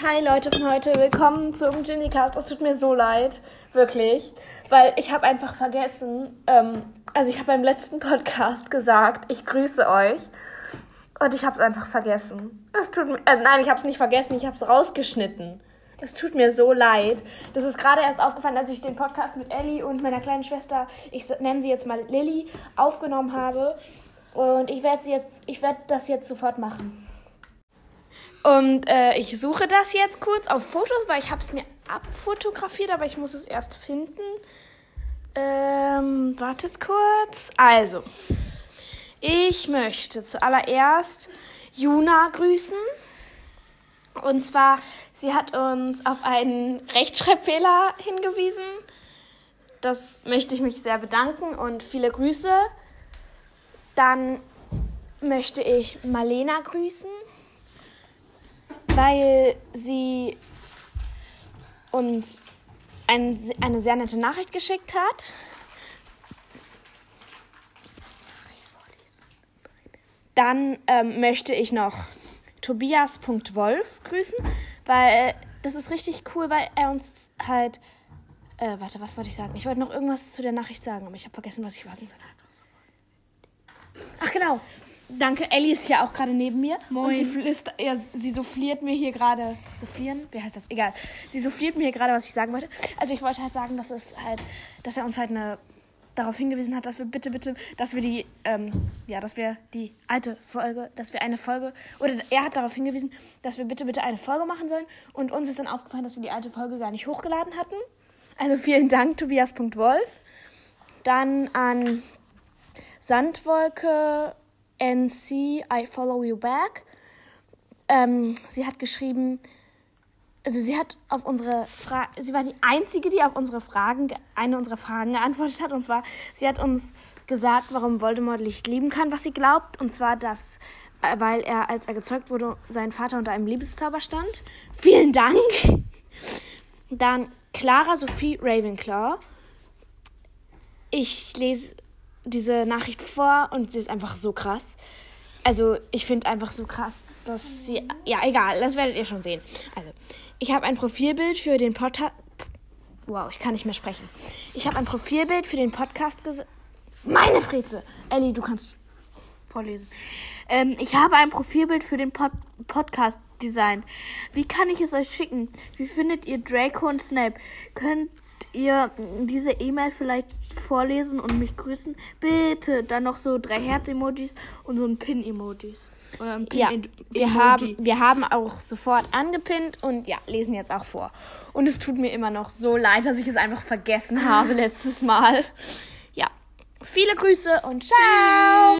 Hi Leute von heute, willkommen zum Ginnycast. Es tut mir so leid, wirklich, weil ich habe einfach vergessen, ähm, also ich habe beim letzten Podcast gesagt, ich grüße euch und ich habe es einfach vergessen. Es tut mir, äh, nein, ich habe es nicht vergessen, ich habe es rausgeschnitten. Es tut mir so leid. Das ist gerade erst aufgefallen, als ich den Podcast mit Ellie und meiner kleinen Schwester, ich nenne sie jetzt mal Lilly, aufgenommen habe. Und ich werde jetzt, ich werde das jetzt sofort machen. Und äh, ich suche das jetzt kurz auf Fotos, weil ich habe es mir abfotografiert, aber ich muss es erst finden. Ähm, wartet kurz. Also, ich möchte zuallererst Juna grüßen. Und zwar, sie hat uns auf einen Rechtschreibfehler hingewiesen. Das möchte ich mich sehr bedanken und viele Grüße. Dann möchte ich Marlena grüßen, weil sie uns ein, eine sehr nette Nachricht geschickt hat. Dann ähm, möchte ich noch Tobias.wolf grüßen, weil das ist richtig cool, weil er uns halt. Äh, warte, was wollte ich sagen? Ich wollte noch irgendwas zu der Nachricht sagen, aber ich habe vergessen, was ich sagen soll. Ach genau. Danke, Ellie ist ja auch gerade neben mir. Moin. Und sie, flüster, ja, sie souffliert mir hier gerade. Soufflieren? Wie heißt das? Egal. Sie souffliert mir hier gerade, was ich sagen wollte. Also ich wollte halt sagen, dass es halt, dass er uns halt eine darauf hingewiesen hat, dass wir bitte, bitte, dass wir die, ähm, ja, dass wir die alte Folge, dass wir eine Folge, oder er hat darauf hingewiesen, dass wir bitte, bitte eine Folge machen sollen. Und uns ist dann aufgefallen, dass wir die alte Folge gar nicht hochgeladen hatten. Also vielen Dank, Tobias.wolf. Dann an Sandwolke NC, I follow you back. Ähm, sie hat geschrieben, also sie hat auf unsere Frage, sie war die einzige, die auf unsere Fragen, eine unserer Fragen geantwortet hat. Und zwar, sie hat uns gesagt, warum Voldemort Licht lieben kann, was sie glaubt. Und zwar, dass, äh, weil er, als er gezeugt wurde, sein Vater unter einem Liebeszauber stand. Vielen Dank. Dann Clara Sophie Ravenclaw. Ich lese diese Nachricht vor und sie ist einfach so krass. Also, ich finde einfach so krass, dass sie. Ja, egal, das werdet ihr schon sehen. Also, ich habe ein Profilbild für den Podcast. Wow, ich kann nicht mehr sprechen. Ich habe ein Profilbild für den Podcast ges Meine Freze! Ellie, du kannst vorlesen. Ähm, ich habe ein Profilbild für den Pod Podcast designt. Wie kann ich es euch schicken? Wie findet ihr Draco und Snape? Könnt ihr diese E-Mail vielleicht vorlesen und mich grüßen? Bitte. Dann noch so drei Herz-Emojis und so ein Pin-Emojis. Ein Ja, Pin wir haben, wir haben auch sofort angepinnt und ja, lesen jetzt auch vor. Und es tut mir immer noch so leid, dass ich es einfach vergessen habe letztes Mal. Ja, viele Grüße und ciao!